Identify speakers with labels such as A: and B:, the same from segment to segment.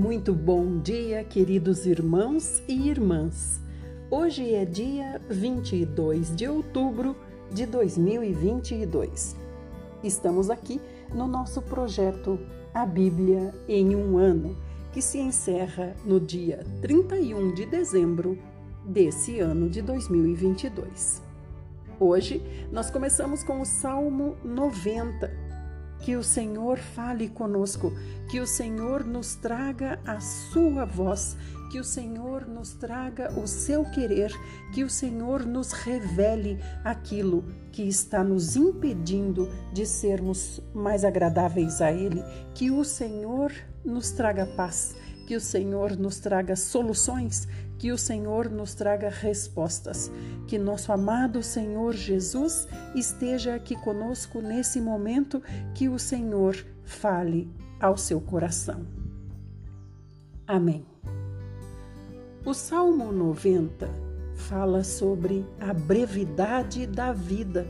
A: Muito bom dia, queridos irmãos e irmãs. Hoje é dia 22 de outubro de 2022. Estamos aqui no nosso projeto A Bíblia em um Ano, que se encerra no dia 31 de dezembro desse ano de 2022. Hoje nós começamos com o Salmo 90 que o Senhor fale conosco, que o Senhor nos traga a sua voz, que o Senhor nos traga o seu querer, que o Senhor nos revele aquilo que está nos impedindo de sermos mais agradáveis a Ele, que o Senhor nos traga paz, que o Senhor nos traga soluções, que o Senhor nos traga respostas. Que nosso amado Senhor Jesus esteja aqui conosco nesse momento, que o Senhor fale ao seu coração. Amém. O Salmo 90 fala sobre a brevidade da vida.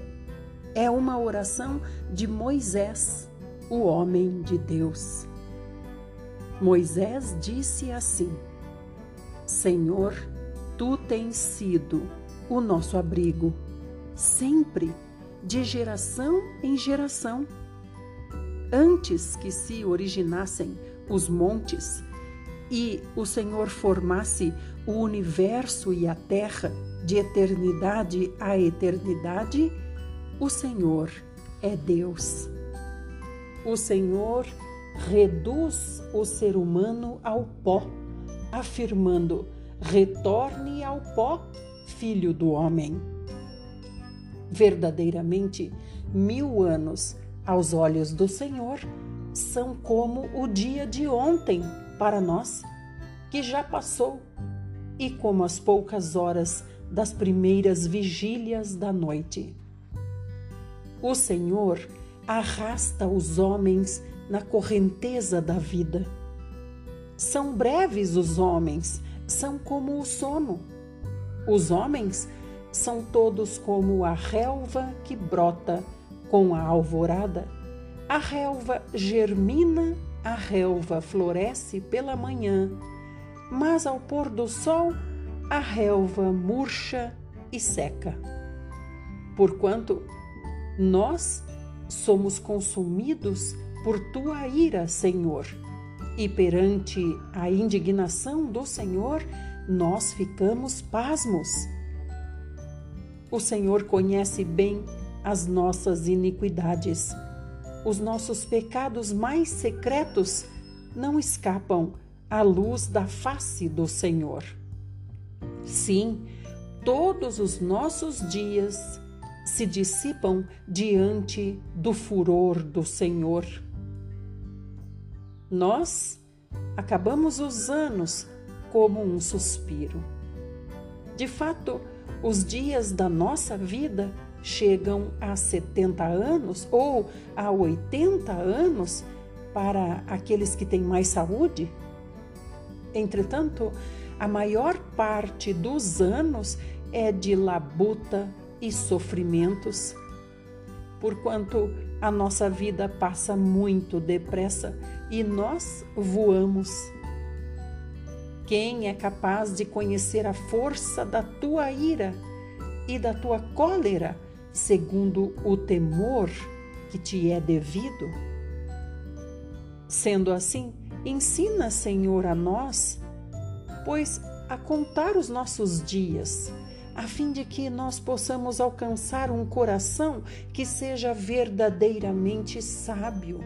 A: É uma oração de Moisés, o homem de Deus. Moisés disse assim: Senhor, tu tens sido o nosso abrigo, sempre, de geração em geração. Antes que se originassem os montes e o Senhor formasse o universo e a terra de eternidade a eternidade, o Senhor é Deus. O Senhor reduz o ser humano ao pó, afirmando: retorne ao pó, filho do homem. Verdadeiramente, mil anos aos olhos do Senhor são como o dia de ontem para nós, que já passou, e como as poucas horas das primeiras vigílias da noite. O Senhor arrasta os homens na correnteza da vida. São breves os homens, são como o sono. Os homens são todos como a relva que brota com a alvorada. A relva germina, a relva floresce pela manhã, mas ao pôr do sol a relva murcha e seca. Porquanto nós somos consumidos por tua ira, Senhor. E perante a indignação do Senhor, nós ficamos pasmos. O Senhor conhece bem as nossas iniquidades. Os nossos pecados mais secretos não escapam à luz da face do Senhor. Sim, todos os nossos dias se dissipam diante do furor do Senhor. Nós acabamos os anos como um suspiro. De fato, os dias da nossa vida chegam a 70 anos ou a 80 anos para aqueles que têm mais saúde. Entretanto, a maior parte dos anos é de labuta e sofrimentos, porquanto a nossa vida passa muito depressa e nós voamos. Quem é capaz de conhecer a força da tua ira e da tua cólera, segundo o temor que te é devido? Sendo assim, ensina, Senhor, a nós, pois a contar os nossos dias, a fim de que nós possamos alcançar um coração que seja verdadeiramente sábio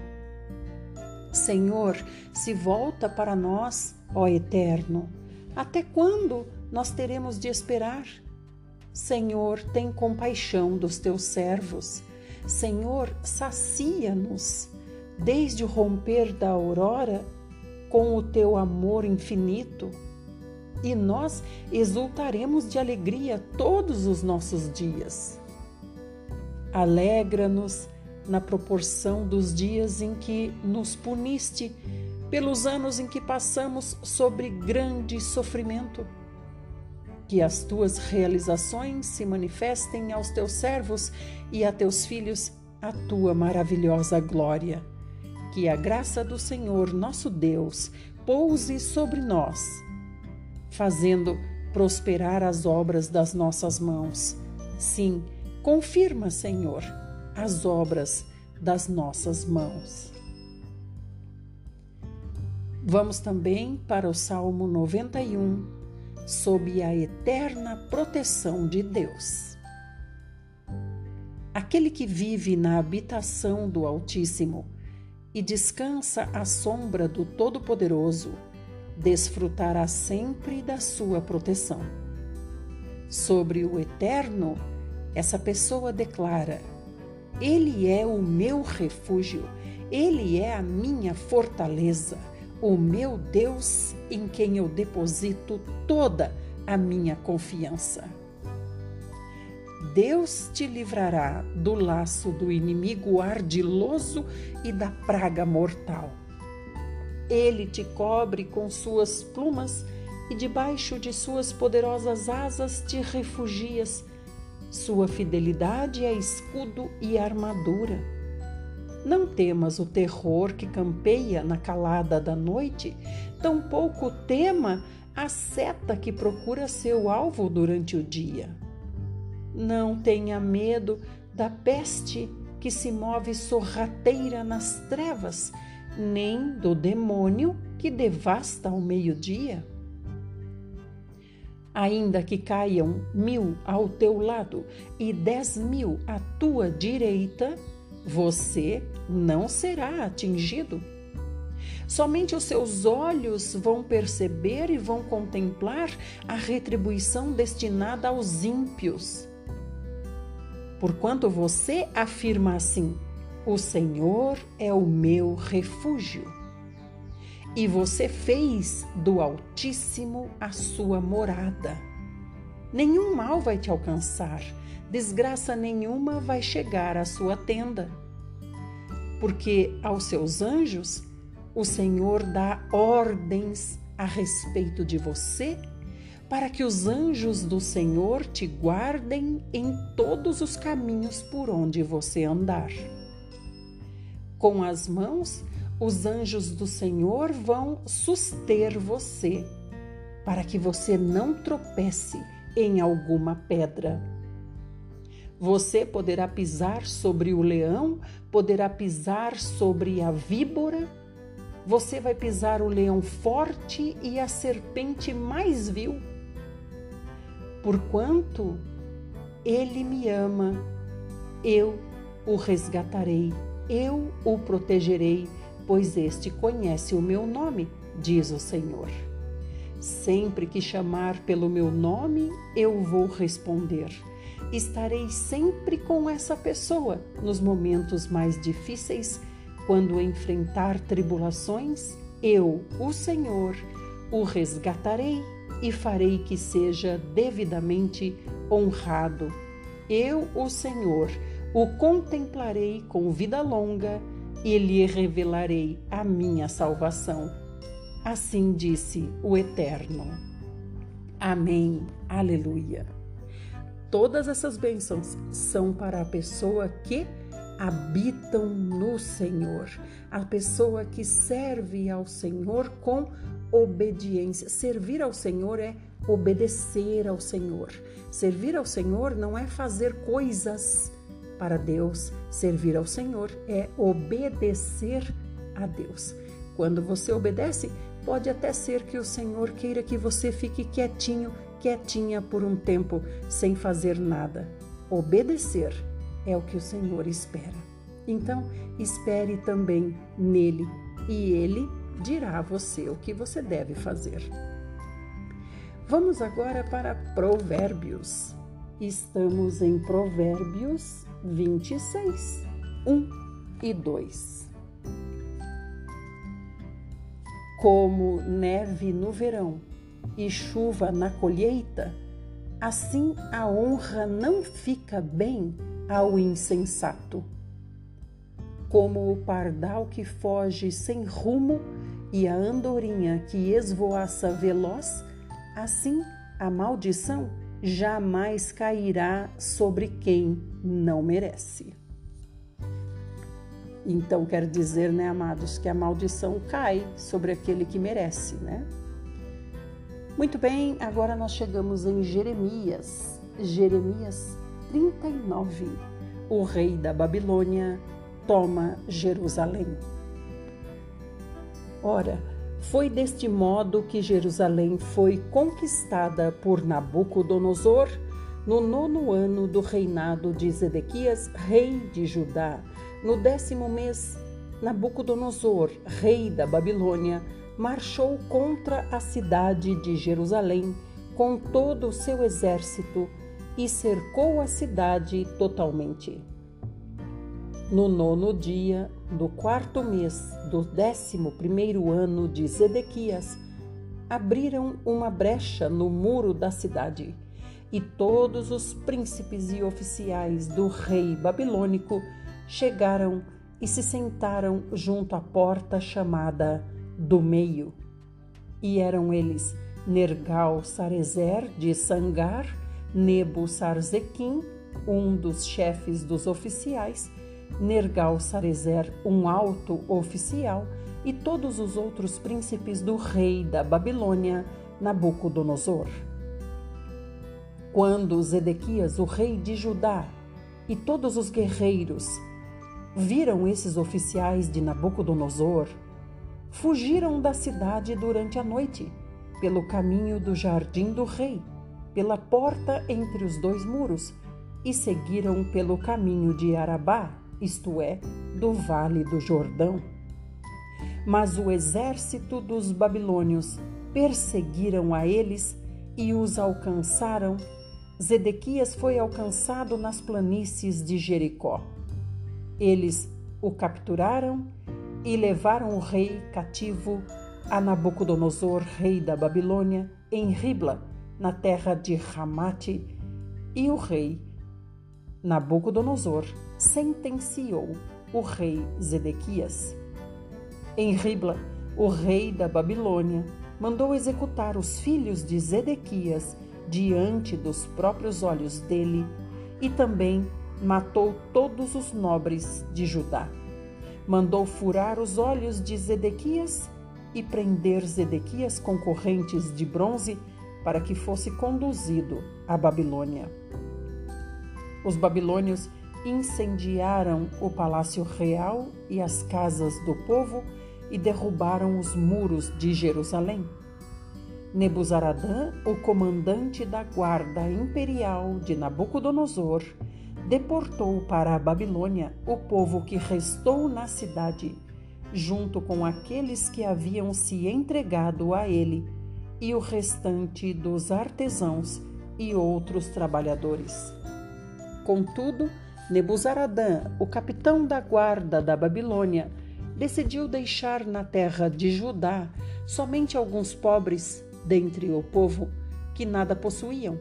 A: Senhor, se volta para nós, ó Eterno. Até quando nós teremos de esperar? Senhor, tem compaixão dos teus servos. Senhor, sacia-nos desde o romper da aurora com o teu amor infinito. E nós exultaremos de alegria todos os nossos dias. Alegra-nos na proporção dos dias em que nos puniste, pelos anos em que passamos sobre grande sofrimento. Que as tuas realizações se manifestem aos teus servos e a teus filhos a tua maravilhosa glória. Que a graça do Senhor nosso Deus, repouse sobre nós, fazendo prosperar as obras das nossas mãos. Sim, confirma, Senhor, as obras das nossas mãos. Vamos também para o Salmo 91, sob a eterna proteção de Deus. Aquele que vive na habitação do Altíssimo e descansa à sombra do Todo-Poderoso, desfrutará sempre da sua proteção. Sobre o Eterno, essa pessoa declara: Ele é o meu refúgio, Ele é a minha fortaleza, o meu Deus em quem eu deposito toda a minha confiança. Deus te livrará do laço do inimigo ardiloso e da praga mortal. Ele te cobre com suas plumas e debaixo de suas poderosas asas te refugias. Sua fidelidade é escudo e armadura. Não temas o terror que campeia na calada da noite, tampouco tema a seta que procura seu alvo durante o dia. Não tenha medo da peste que se move sorrateira nas trevas, nem do demônio que devasta ao meio-dia. Ainda que caiam mil ao teu lado e dez mil à tua direita, você não será atingido. Somente os seus olhos vão perceber e vão contemplar a retribuição destinada aos ímpios. Porquanto você afirma assim: O Senhor é o meu refúgio. E você fez do Altíssimo a sua morada. Nenhum mal vai te alcançar, desgraça nenhuma vai chegar à sua tenda. Porque aos seus anjos o Senhor dá ordens a respeito de você para que os anjos do Senhor te guardem em todos os caminhos por onde você andar. Com as mãos, os anjos do Senhor vão suster você, para que você não tropece em alguma pedra. Você poderá pisar sobre o leão, poderá pisar sobre a víbora, você vai pisar o leão forte e a serpente mais vil. Porquanto ele me ama, eu o resgatarei, eu o protegerei, pois este conhece o meu nome, diz o Senhor. Sempre que chamar pelo meu nome, eu vou responder. Estarei sempre com essa pessoa nos momentos mais difíceis, quando enfrentar tribulações, eu, o Senhor, o resgatarei e farei que seja devidamente honrado. Eu, o Senhor, o contemplarei com vida longa e lhe revelarei a minha salvação. Assim disse o Eterno. Amém. Aleluia. Todas essas bênçãos são para a pessoa que habitam no Senhor, a pessoa que serve ao Senhor com obediência. Servir ao Senhor é obedecer ao Senhor. Servir ao Senhor não é fazer coisas para Deus. Servir ao Senhor é obedecer a Deus. Quando você obedece, pode até ser que o Senhor queira que você fique quietinho, quietinha por um tempo, sem fazer nada. Obedecer é o que o Senhor espera. Então, espere também nele e ele dirá a você o que você deve fazer. Vamos agora para Provérbios. Estamos em Provérbios 26, 1 e 2. Como neve no verão e chuva na colheita, assim a honra não fica bem ao insensato. Como o pardal que foge sem rumo e a andorinha que esvoaça veloz, assim a maldição jamais cairá sobre quem não merece. Então quer dizer, né, amados, que a maldição cai sobre aquele que merece, né? Muito bem, agora nós chegamos em Jeremias. Jeremias 39. O rei da Babilônia toma Jerusalém. Ora, foi deste modo que Jerusalém foi conquistada por Nabucodonosor no nono ano do reinado de Zedequias, rei de Judá. No décimo mês, Nabucodonosor, rei da Babilônia, marchou contra a cidade de Jerusalém com todo o seu exército e cercou a cidade totalmente. No nono dia do quarto mês do décimo primeiro ano de Zedequias, abriram uma brecha no muro da cidade, e todos os príncipes e oficiais do rei babilônico chegaram e se sentaram junto à porta chamada do meio. E eram eles Nergal Sarezer de Sangar, Nebo Sarzequim, um dos chefes dos oficiais, Nergal Sarezer, um alto oficial, e todos os outros príncipes do rei da Babilônia, Nabucodonosor. Quando Zedequias, o rei de Judá, e todos os guerreiros viram esses oficiais de Nabucodonosor, fugiram da cidade durante a noite, pelo caminho do jardim do rei, pela porta entre os dois muros, e seguiram pelo caminho de Arabá, isto é, do vale do Jordão. Mas o exército dos babilônios perseguiram a eles e os alcançaram. Zedequias foi alcançado nas planícies de Jericó. Eles o capturaram e levaram o rei cativo a Nabucodonosor, rei da Babilônia, em Ribla, na terra de Ramate, e o rei Nabucodonosor sentenciou o rei Zedequias. Em Ribla, o rei da Babilônia mandou executar os filhos de Zedequias diante dos próprios olhos dele e também matou todos os nobres de Judá. Mandou furar os olhos de Zedequias e prender Zedequias com correntes de bronze para que fosse conduzido à Babilônia. Os babilônios incendiaram o palácio real e as casas do povo e derrubaram os muros de Jerusalém. Nebuzaradã, o comandante da guarda imperial de Nabucodonosor, deportou para a Babilônia o povo que restou na cidade, junto com aqueles que haviam se entregado a ele, e o restante dos artesãos e outros trabalhadores. Contudo, Nebuzaradã, o capitão da guarda da Babilônia, decidiu deixar na terra de Judá somente alguns pobres dentre o povo que nada possuíam,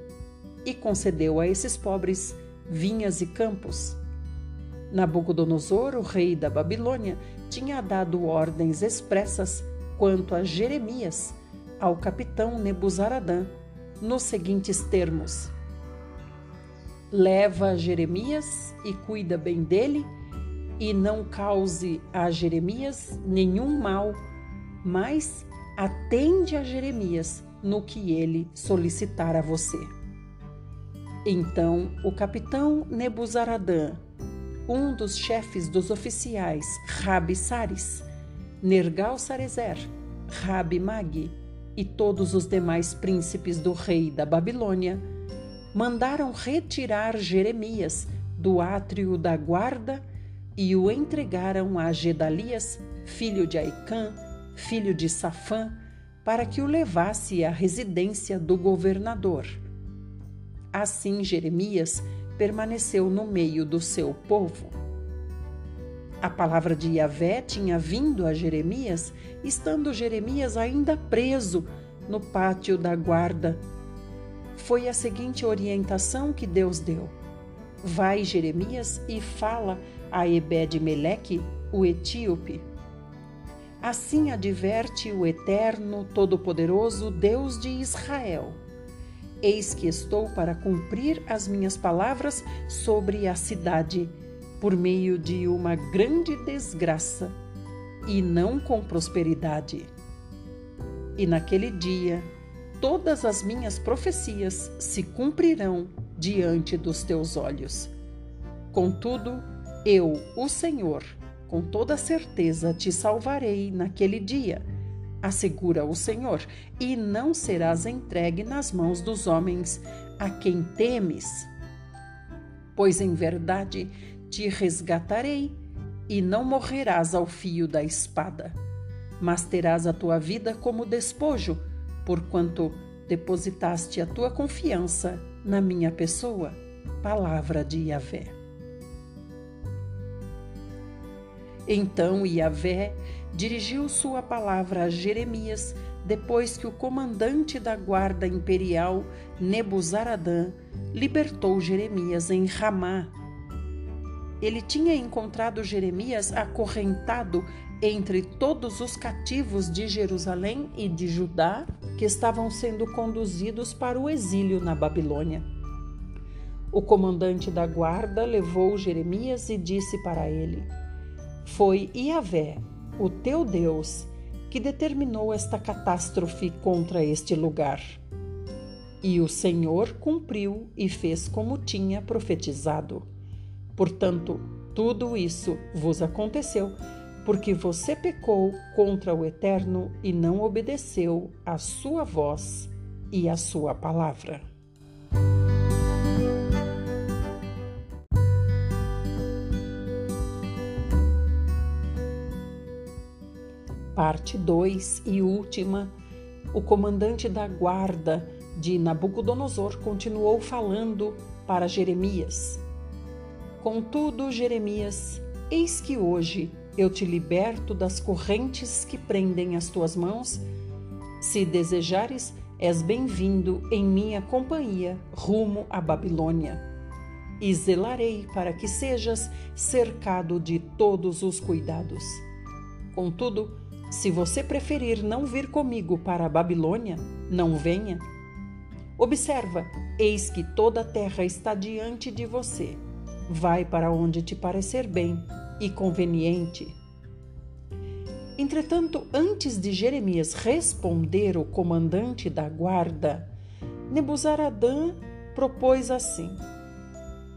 A: e concedeu a esses pobres vinhas e campos. Nabucodonosor, o rei da Babilônia, tinha dado ordens expressas quanto a Jeremias, ao capitão Nebuzaradã, nos seguintes termos: Leva Jeremias e cuida bem dele, e não cause a Jeremias nenhum mal, mas atende a Jeremias no que ele solicitar a você. Então o capitão Nebuzaradã, um dos chefes dos oficiais, Rabi Sares, Nergal Sarezer, Rabi Magi e todos os demais príncipes do rei da Babilônia, mandaram retirar Jeremias do átrio da guarda e o entregaram a Gedalias, filho de Aicã, filho de Safã, para que o levasse à residência do governador. Assim Jeremias permaneceu no meio do seu povo. A palavra de Yahvé tinha vindo a Jeremias, estando Jeremias ainda preso no pátio da guarda. Foi a seguinte orientação que Deus deu: Vai, Jeremias, e fala a Ebed-Meleque, o etíope. Assim adverte o Eterno, Todo-Poderoso, Deus de Israel Eis que estou para cumprir as minhas palavras sobre a cidade, por meio de uma grande desgraça e não com prosperidade. E naquele dia, todas as minhas profecias se cumprirão diante dos teus olhos. Contudo, eu, o Senhor, com toda certeza te salvarei naquele dia, assegura o Senhor, e não serás entregue nas mãos dos homens a quem temes. Pois em verdade te resgatarei e não morrerás ao fio da espada, mas terás a tua vida como despojo, porquanto depositaste a tua confiança na minha pessoa. Palavra de Yahvé. Então Yahvé dirigiu sua palavra a Jeremias depois que o comandante da guarda imperial, Nebuzaradã, libertou Jeremias em Ramá, ele tinha encontrado Jeremias acorrentado entre todos os cativos de Jerusalém e de Judá que estavam sendo conduzidos para o exílio na Babilônia. O comandante da guarda levou Jeremias e disse para ele: Foi Iavé, o teu Deus, que determinou esta catástrofe contra este lugar. E o Senhor cumpriu e fez como tinha profetizado. Portanto, tudo isso vos aconteceu porque você pecou contra o Eterno e não obedeceu à sua voz e à sua palavra. Parte 2 e última. O comandante da guarda de Nabucodonosor continuou falando para Jeremias. Contudo, Jeremias, eis que hoje eu te liberto das correntes que prendem as tuas mãos. Se desejares, és bem-vindo em minha companhia rumo à Babilônia. E zelarei para que sejas cercado de todos os cuidados. Contudo, se você preferir não vir comigo para a Babilônia, não venha. Observa, eis que toda a terra está diante de você Vai para onde te parecer bem e conveniente. Entretanto, antes de Jeremias responder o comandante da guarda, Nebuzaradã propôs assim: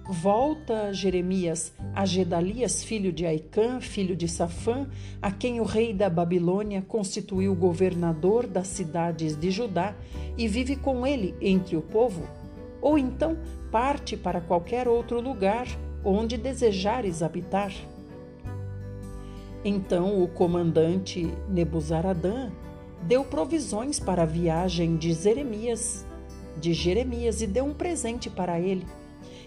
A: Volta, Jeremias, a Gedalias, filho de Aicã, filho de Safã, a quem o rei da Babilônia constituiu governador das cidades de Judá, e vive com ele entre o povo. Ou então parte para qualquer outro lugar onde desejares habitar. Então o comandante Nebuzaradã deu provisões para a viagem de Jeremias, de Jeremias e deu um presente para ele,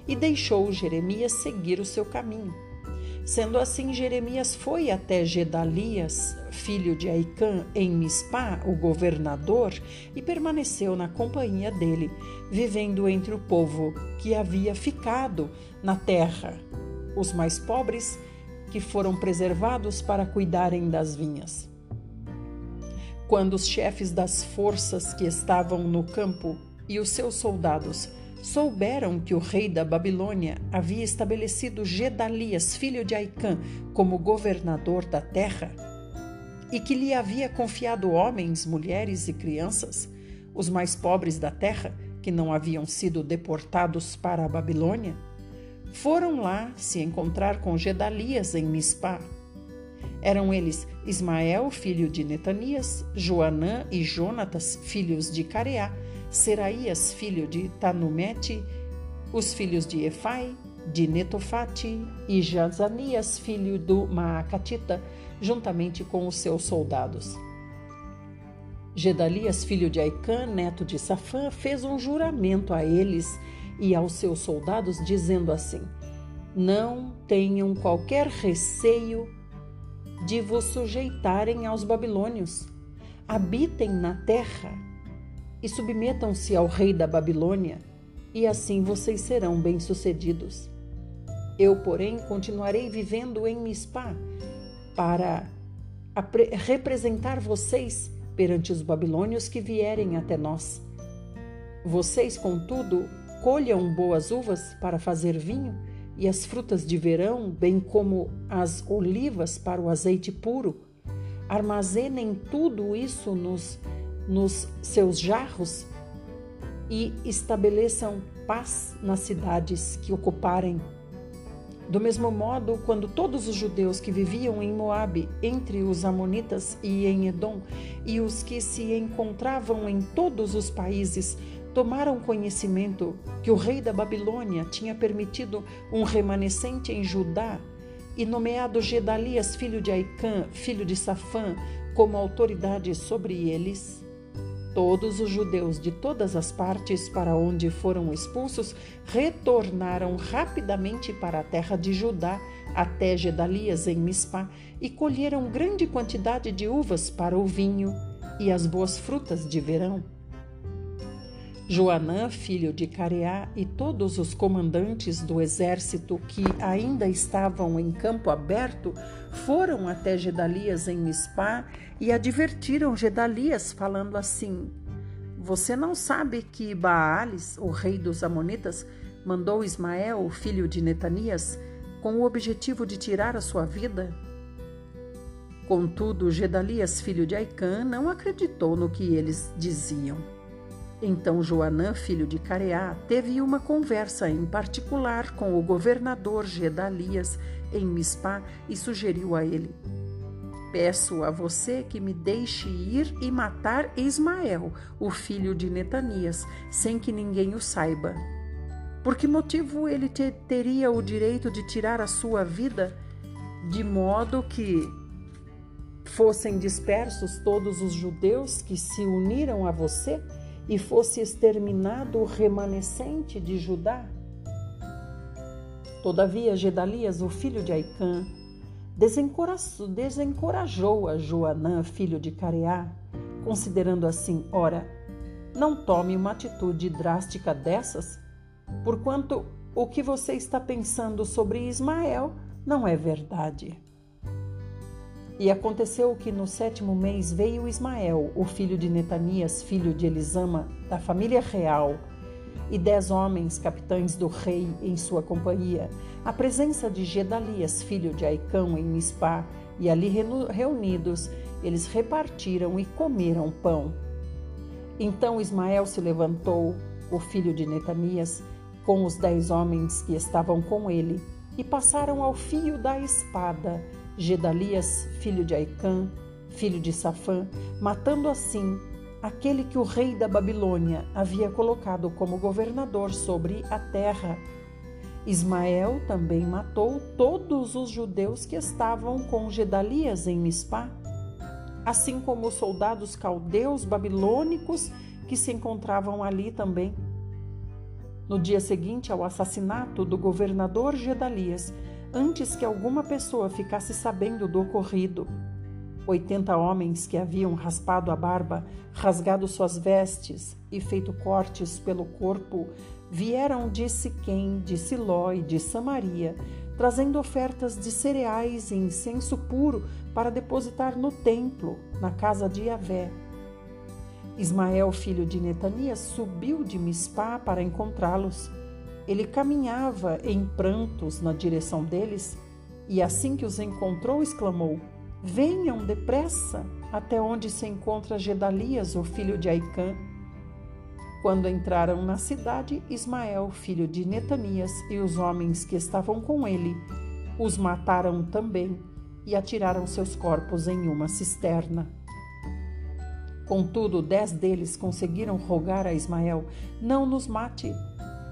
A: e deixou Jeremias seguir o seu caminho. Sendo assim, Jeremias foi até Gedalias, filho de Aicã, em Mispá, o governador, e permaneceu na companhia dele, vivendo entre o povo que havia ficado na terra, os mais pobres que foram preservados para cuidarem das vinhas. Quando os chefes das forças que estavam no campo e os seus soldados souberam que o rei da Babilônia havia estabelecido Gedalias, filho de Aicã, como governador da terra, e que lhe havia confiado homens, mulheres e crianças, os mais pobres da terra, que não haviam sido deportados para a Babilônia, foram lá se encontrar com Gedalias em Mispá. Eram eles Ismael, filho de Netanias, Joanã e Jonatas, filhos de Careá, Seraías, filho de Tanumete, os filhos de Efai, de Netofate e Jazanias, filho do Maacatita, juntamente com os seus soldados. Gedalias, filho de Aicã, neto de Safã, fez um juramento a eles e aos seus soldados, dizendo assim: Não tenham qualquer receio de vos sujeitarem aos babilônios. Habitem na terra e submetam-se ao rei da Babilônia, e assim vocês serão bem-sucedidos. Eu, porém, continuarei vivendo em Mispá para representar vocês perante os babilônios que vierem até nós. Vocês, contudo, colham boas uvas para fazer vinho e as frutas de verão, bem como as olivas para o azeite puro. Armazenem tudo isso nos, nos seus jarros e estabeleçam paz nas cidades que ocuparem. Do mesmo modo, quando todos os judeus que viviam em Moabe, entre os amonitas e em Edom, e os que se encontravam em todos os países, tomaram conhecimento que o rei da Babilônia tinha permitido um remanescente em Judá e nomeado Gedalias, filho de Aicã, filho de Safã, como autoridade sobre eles, todos os judeus de todas as partes para onde foram expulsos retornaram rapidamente para a terra de Judá, até Gedalias em Mispá, e colheram grande quantidade de uvas para o vinho e as boas frutas de verão. Joanã, filho de Careá, e todos os comandantes do exército que ainda estavam em campo aberto foram até Gedalias em Mispá e advertiram Gedalias, falando assim: Você não sabe que Baales, o rei dos Amonitas, mandou Ismael, filho de Netanias, com o objetivo de tirar a sua vida? Contudo, Gedalias, filho de Aicã, não acreditou no que eles diziam. Então Joanã, filho de Careá, teve uma conversa em particular com o governador Gedalias em Mispá e sugeriu a ele: Peço a você que me deixe ir e matar Ismael, o filho de Netanias, sem que ninguém o saiba. Por que motivo ele te teria o direito de tirar a sua vida, de modo que fossem dispersos todos os judeus que se uniram a você? E fosse exterminado o remanescente de Judá? Todavia, Gedalias, o filho de Aicã, desencorajou a Joanã, filho de Careá, considerando assim: ora, não tome uma atitude drástica dessas, porquanto o que você está pensando sobre Ismael não é verdade. E aconteceu que no sétimo mês veio Ismael, o filho de Netanias, filho de Elisama, da família real, e dez homens, capitães do rei, em sua companhia, à presença de Gedalias, filho de Aicão, em Mispá, e ali reunidos, eles repartiram e comeram pão. Então Ismael se levantou, o filho de Netanias, com os dez homens que estavam com ele, e passaram ao fio da espada Gedalias, filho de Aicã, filho de Safã, matando assim aquele que o rei da Babilônia havia colocado como governador sobre a terra. Ismael também matou todos os judeus que estavam com Gedalias em Mispá, assim como os soldados caldeus babilônicos que se encontravam ali também. No dia seguinte ao assassinato do governador Gedalias, antes que alguma pessoa ficasse sabendo do ocorrido. Oitenta homens que haviam raspado a barba, rasgado suas vestes e feito cortes pelo corpo vieram de Siquém, de Siló e de Samaria, trazendo ofertas de cereais e incenso puro para depositar no templo, na casa de Yahvé. Ismael, filho de Netanias, subiu de Mispá para encontrá-los ele caminhava em prantos na direção deles e, assim que os encontrou, exclamou: Venham depressa até onde se encontra Gedalias, o filho de Aicã. Quando entraram na cidade, Ismael, filho de Netanias, e os homens que estavam com ele, os mataram também e atiraram seus corpos em uma cisterna. Contudo, dez deles conseguiram rogar a Ismael: Não nos mate,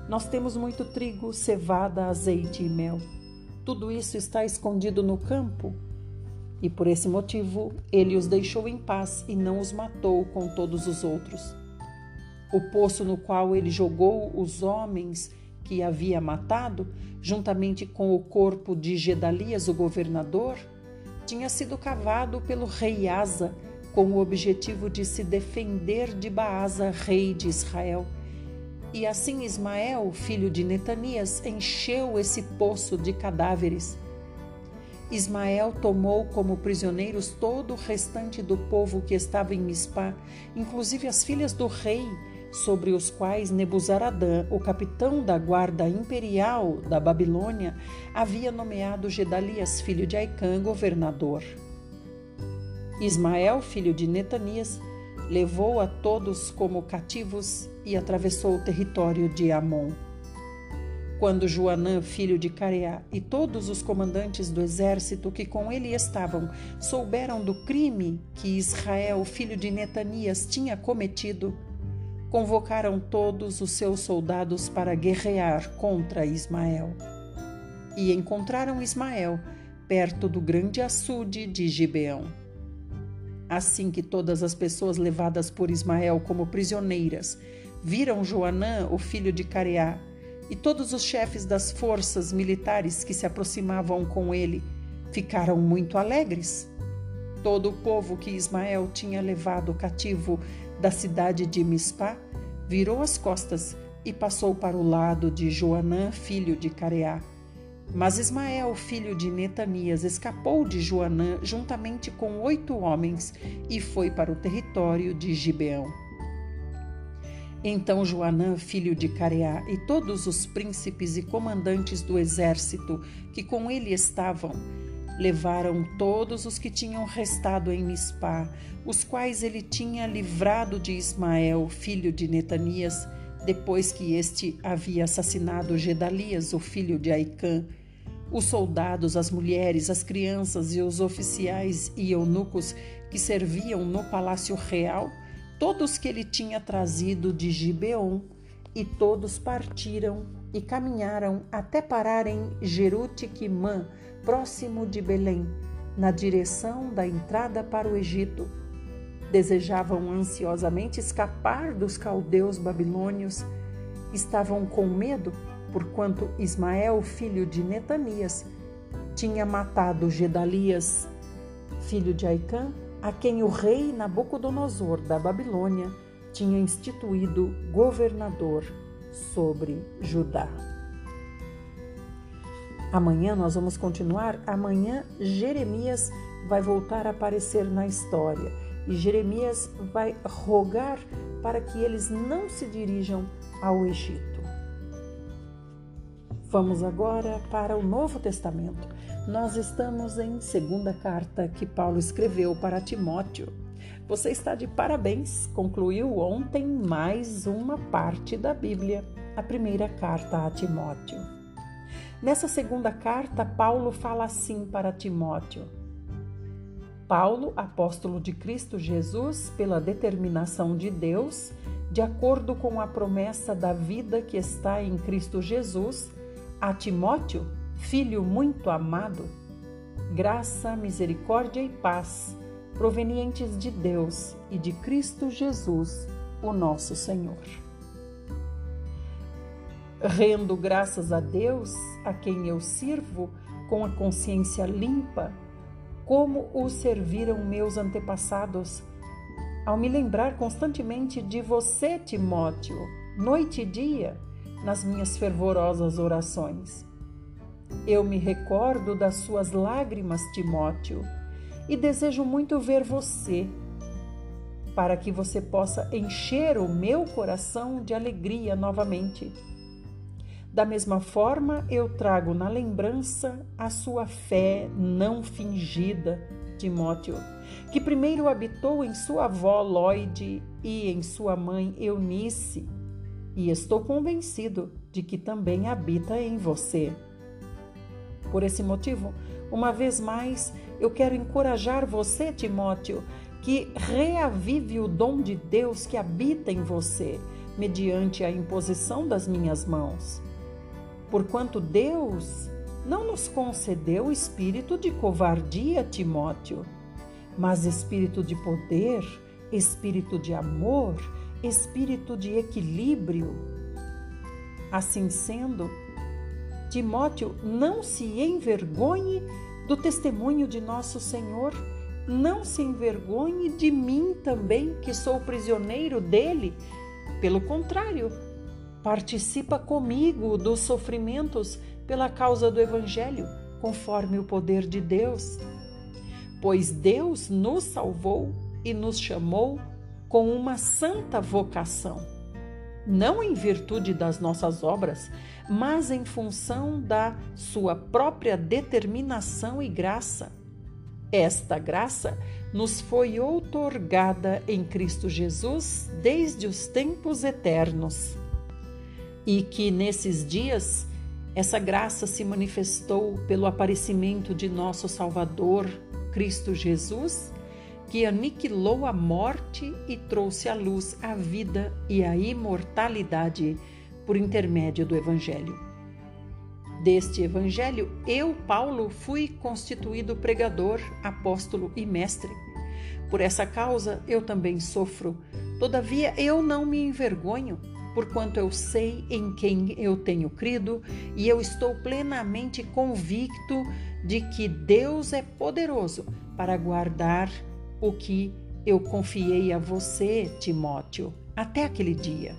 A: nós temos muito trigo, cevada, azeite e mel. Tudo isso está escondido no campo. E por esse motivo ele os deixou em paz e não os matou com todos os outros. O poço no qual ele jogou os homens que havia matado, juntamente com o corpo de Gedalias, o governador, tinha sido cavado pelo rei Asa, com o objetivo de se defender de Baasa, rei de Israel e assim Ismael, filho de Netanias, encheu esse poço de cadáveres. Ismael tomou como prisioneiros todo o restante do povo que estava em Mispá, inclusive as filhas do rei, sobre os quais Nebuzaradã, o capitão da guarda imperial da Babilônia, havia nomeado Gedalias, filho de Aicã, governador. Ismael, filho de Netanias, levou a todos como cativos e atravessou o território de Amon. Quando Joanã, filho de Careá, e todos os comandantes do exército que com ele estavam souberam do crime que Israel, filho de Netanias, tinha cometido, convocaram todos os seus soldados para guerrear contra Ismael. E encontraram Ismael perto do grande açude de Gibeão. Assim que todas as pessoas levadas por Ismael como prisioneiras viram Joanã, o filho de Careá, e todos os chefes das forças militares que se aproximavam com ele ficaram muito alegres. Todo o povo que Ismael tinha levado cativo da cidade de Mispá virou as costas e passou para o lado de Joanã, filho de Careá. Mas Ismael, filho de Netanias, escapou de Joanã juntamente com oito homens e foi para o território de Gibeão. Então Joanã, filho de Careá, e todos os príncipes e comandantes do exército que com ele estavam, levaram todos os que tinham restado em Mispá, os quais ele tinha livrado de Ismael, filho de Netanias, depois que este havia assassinado Gedalias, o filho de Aicã. Os soldados, as mulheres, as crianças e os oficiais e eunucos que serviam no palácio real todos que ele tinha trazido de Gibeon, e todos partiram e caminharam até parar em Jerutiquimã, próximo de Belém, na direção da entrada para o Egito. Desejavam ansiosamente escapar dos caldeus babilônios. Estavam com medo, porquanto Ismael, filho de Netanias, tinha matado Gedalias, filho de Aicã, a quem o rei Nabucodonosor da Babilônia tinha instituído governador sobre Judá. Amanhã nós vamos continuar. Amanhã Jeremias vai voltar a aparecer na história e Jeremias vai rogar para que eles não se dirijam ao Egito. Vamos agora para o Novo Testamento. Nós estamos em segunda carta que Paulo escreveu para Timóteo. Você está de parabéns, concluiu ontem mais uma parte da Bíblia, a primeira carta a Timóteo. Nessa segunda carta, Paulo fala assim para Timóteo: Paulo, apóstolo de Cristo Jesus, pela determinação de Deus, de acordo com a promessa da vida que está em Cristo Jesus, a Timóteo, filho muito amado, graça, misericórdia e paz provenientes de Deus e de Cristo Jesus, o nosso Senhor. Rendo graças a Deus, a quem eu sirvo com a consciência limpa, como o serviram meus antepassados, ao me lembrar constantemente de você, Timóteo, noite e dia, nas minhas fervorosas orações eu me recordo das suas lágrimas, Timóteo, e desejo muito ver você, para que você possa encher o meu coração de alegria novamente. Da mesma forma, eu trago na lembrança a sua fé não fingida, Timóteo, que primeiro habitou em sua avó Lloyd e em sua mãe Eunice, e estou convencido de que também habita em você. Por esse motivo, uma vez mais, eu quero encorajar você, Timóteo, que reavive o dom de Deus que habita em você, mediante a imposição das minhas mãos. Porquanto Deus não nos concedeu espírito de covardia, Timóteo, mas espírito de poder, espírito de amor, espírito de equilíbrio. Assim sendo, Timóteo, não se envergonhe do testemunho de nosso Senhor, não se envergonhe de mim também, que sou prisioneiro dele. Pelo contrário, participa comigo dos sofrimentos pela causa do Evangelho, conforme o poder de Deus. Pois Deus nos salvou e nos chamou com uma santa vocação não em virtude das nossas obras, mas em função da sua própria determinação e graça. Esta graça nos foi outorgada em Cristo Jesus desde os tempos eternos. E que nesses dias essa graça se manifestou pelo aparecimento de nosso Salvador, Cristo Jesus, que aniquilou a morte e trouxe à luz a vida e a imortalidade por intermédio do Evangelho. Deste Evangelho, eu, Paulo, fui constituído pregador, apóstolo e mestre. Por essa causa eu também sofro, todavia eu não me envergonho, porquanto eu sei em quem eu tenho crido e eu estou plenamente convicto de que Deus é poderoso para guardar o que eu confiei a você, Timóteo, até aquele dia.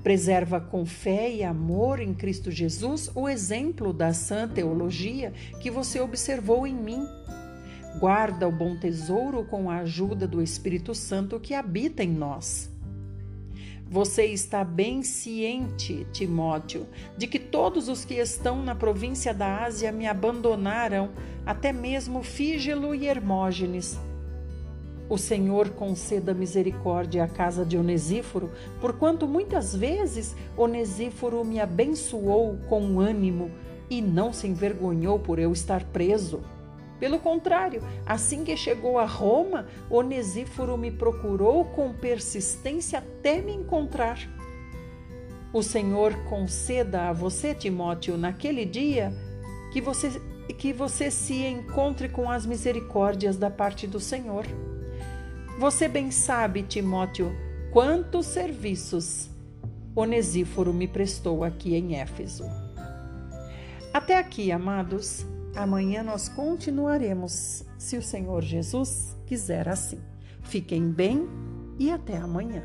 A: Preserva com fé e amor em Cristo Jesus o exemplo da sã teologia que você observou em mim. Guarda o bom tesouro com a ajuda do Espírito Santo que habita em nós. Você está bem ciente, Timóteo, de que todos os que estão na província da Ásia me abandonaram, até mesmo Fígelo e Hermógenes o Senhor conceda misericórdia à casa de Onesíforo, porquanto muitas vezes Onesíforo me abençoou com ânimo e não se envergonhou por eu estar preso. Pelo contrário, assim que chegou a Roma, Onesíforo me procurou com persistência até me encontrar. O Senhor conceda a você, Timóteo, naquele dia, que você, que você se encontre com as misericórdias da parte do Senhor. Você bem sabe, Timóteo, quantos serviços Onesíforo me prestou aqui em Éfeso. Até aqui, amados. Amanhã nós continuaremos, se o Senhor Jesus quiser assim. Fiquem bem e até amanhã.